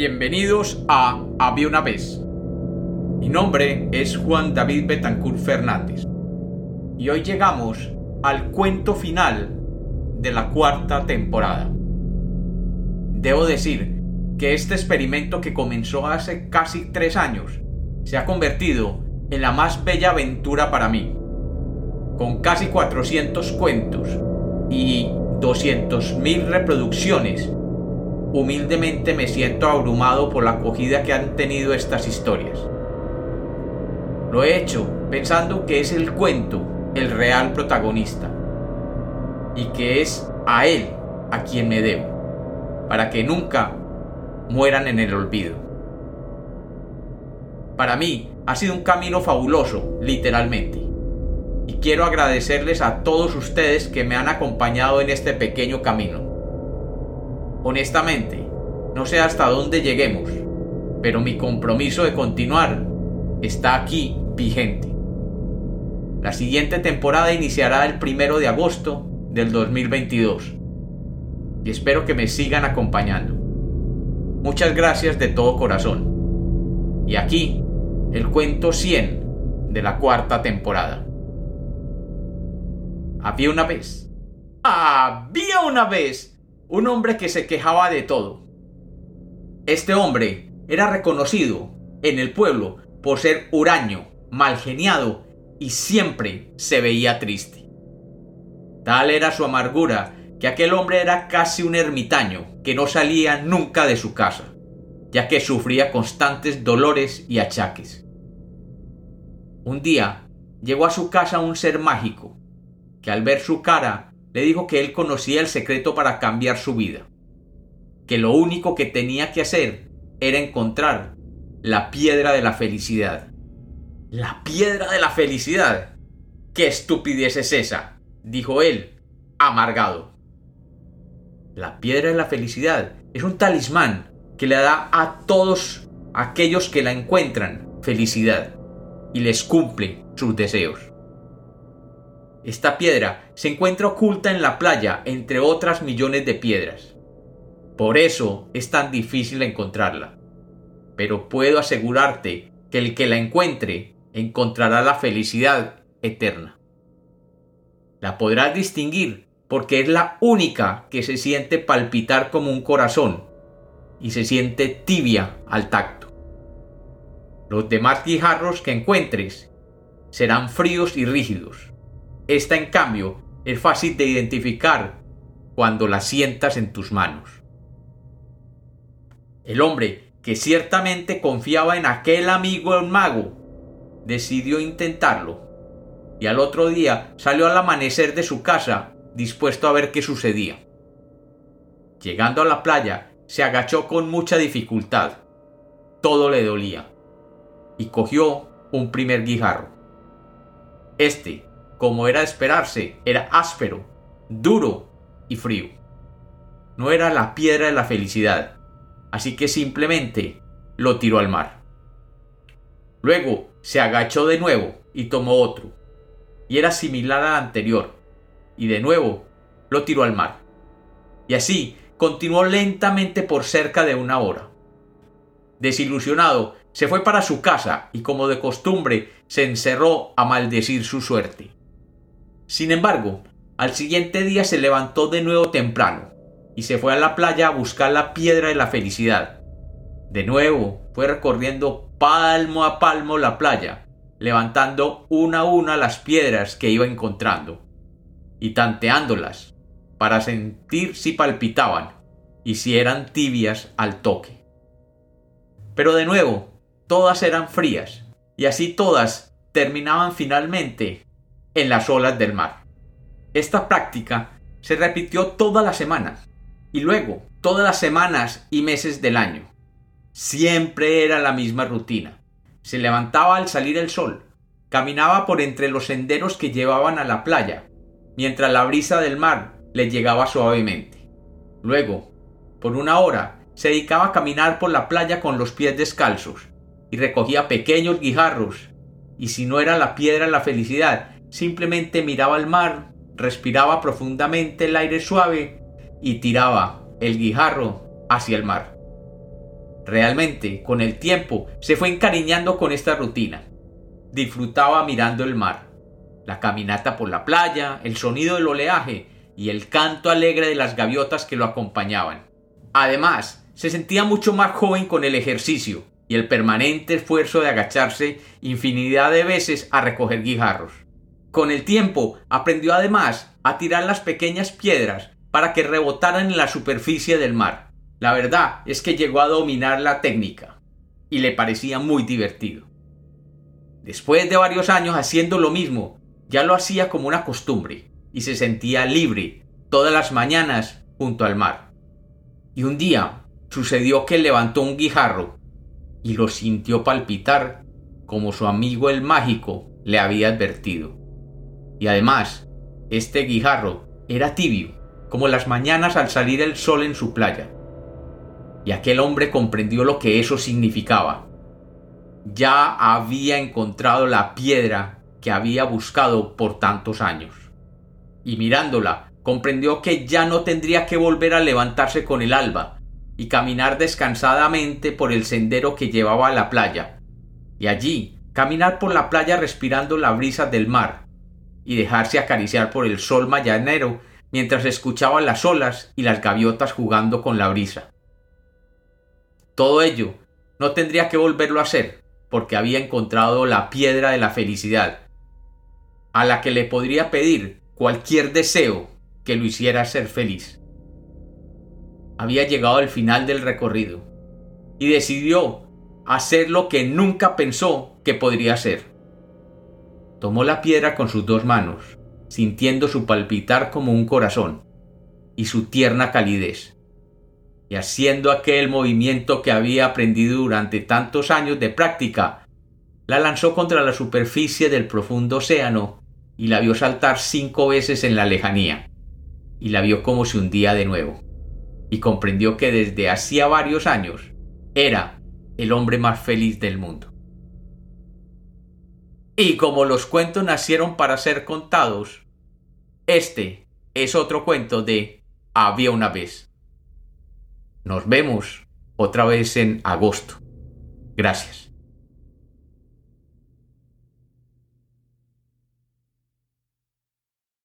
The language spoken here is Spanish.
Bienvenidos a Había una vez. Mi nombre es Juan David Betancourt Fernández. Y hoy llegamos al cuento final de la cuarta temporada. Debo decir que este experimento que comenzó hace casi tres años se ha convertido en la más bella aventura para mí. Con casi 400 cuentos y 200.000 reproducciones humildemente me siento abrumado por la acogida que han tenido estas historias. Lo he hecho pensando que es el cuento el real protagonista y que es a él a quien me debo, para que nunca mueran en el olvido. Para mí ha sido un camino fabuloso, literalmente, y quiero agradecerles a todos ustedes que me han acompañado en este pequeño camino Honestamente, no sé hasta dónde lleguemos, pero mi compromiso de continuar está aquí vigente. La siguiente temporada iniciará el primero de agosto del 2022 y espero que me sigan acompañando. Muchas gracias de todo corazón. Y aquí, el cuento 100 de la cuarta temporada. Había una vez. Había una vez un hombre que se quejaba de todo. Este hombre era reconocido en el pueblo por ser huraño, malgeniado y siempre se veía triste. Tal era su amargura que aquel hombre era casi un ermitaño que no salía nunca de su casa, ya que sufría constantes dolores y achaques. Un día llegó a su casa un ser mágico, que al ver su cara le dijo que él conocía el secreto para cambiar su vida, que lo único que tenía que hacer era encontrar la piedra de la felicidad. ¿La piedra de la felicidad? ¿Qué estupidez es esa? dijo él, amargado. La piedra de la felicidad es un talismán que le da a todos aquellos que la encuentran felicidad y les cumple sus deseos. Esta piedra se encuentra oculta en la playa entre otras millones de piedras. Por eso es tan difícil encontrarla. Pero puedo asegurarte que el que la encuentre encontrará la felicidad eterna. La podrás distinguir porque es la única que se siente palpitar como un corazón y se siente tibia al tacto. Los demás guijarros que encuentres serán fríos y rígidos esta, en cambio, es fácil de identificar cuando la sientas en tus manos. El hombre, que ciertamente confiaba en aquel amigo el mago, decidió intentarlo, y al otro día salió al amanecer de su casa dispuesto a ver qué sucedía. Llegando a la playa, se agachó con mucha dificultad. Todo le dolía. Y cogió un primer guijarro. Este, como era de esperarse, era áspero, duro y frío. No era la piedra de la felicidad, así que simplemente lo tiró al mar. Luego se agachó de nuevo y tomó otro, y era similar al anterior, y de nuevo lo tiró al mar. Y así continuó lentamente por cerca de una hora. Desilusionado, se fue para su casa y como de costumbre se encerró a maldecir su suerte. Sin embargo, al siguiente día se levantó de nuevo temprano y se fue a la playa a buscar la piedra de la felicidad. De nuevo fue recorriendo palmo a palmo la playa, levantando una a una las piedras que iba encontrando y tanteándolas para sentir si palpitaban y si eran tibias al toque. Pero de nuevo, todas eran frías y así todas terminaban finalmente en las olas del mar. Esta práctica se repitió todas las semanas y luego todas las semanas y meses del año. Siempre era la misma rutina. Se levantaba al salir el sol, caminaba por entre los senderos que llevaban a la playa, mientras la brisa del mar le llegaba suavemente. Luego, por una hora, se dedicaba a caminar por la playa con los pies descalzos y recogía pequeños guijarros, y si no era la piedra la felicidad, Simplemente miraba al mar, respiraba profundamente el aire suave y tiraba el guijarro hacia el mar. Realmente, con el tiempo, se fue encariñando con esta rutina. Disfrutaba mirando el mar, la caminata por la playa, el sonido del oleaje y el canto alegre de las gaviotas que lo acompañaban. Además, se sentía mucho más joven con el ejercicio y el permanente esfuerzo de agacharse infinidad de veces a recoger guijarros. Con el tiempo aprendió además a tirar las pequeñas piedras para que rebotaran en la superficie del mar. La verdad es que llegó a dominar la técnica y le parecía muy divertido. Después de varios años haciendo lo mismo, ya lo hacía como una costumbre y se sentía libre todas las mañanas junto al mar. Y un día sucedió que levantó un guijarro y lo sintió palpitar como su amigo el mágico le había advertido. Y además, este guijarro era tibio, como las mañanas al salir el sol en su playa. Y aquel hombre comprendió lo que eso significaba. Ya había encontrado la piedra que había buscado por tantos años. Y mirándola, comprendió que ya no tendría que volver a levantarse con el alba y caminar descansadamente por el sendero que llevaba a la playa. Y allí, caminar por la playa respirando la brisa del mar, y dejarse acariciar por el sol mañanero mientras escuchaba las olas y las gaviotas jugando con la brisa. Todo ello no tendría que volverlo a hacer, porque había encontrado la piedra de la felicidad, a la que le podría pedir cualquier deseo que lo hiciera ser feliz. Había llegado al final del recorrido y decidió hacer lo que nunca pensó que podría hacer. Tomó la piedra con sus dos manos, sintiendo su palpitar como un corazón, y su tierna calidez, y haciendo aquel movimiento que había aprendido durante tantos años de práctica, la lanzó contra la superficie del profundo océano y la vio saltar cinco veces en la lejanía, y la vio como se hundía de nuevo, y comprendió que desde hacía varios años era el hombre más feliz del mundo. Y como los cuentos nacieron para ser contados, este es otro cuento de Había una vez. Nos vemos otra vez en agosto. Gracias.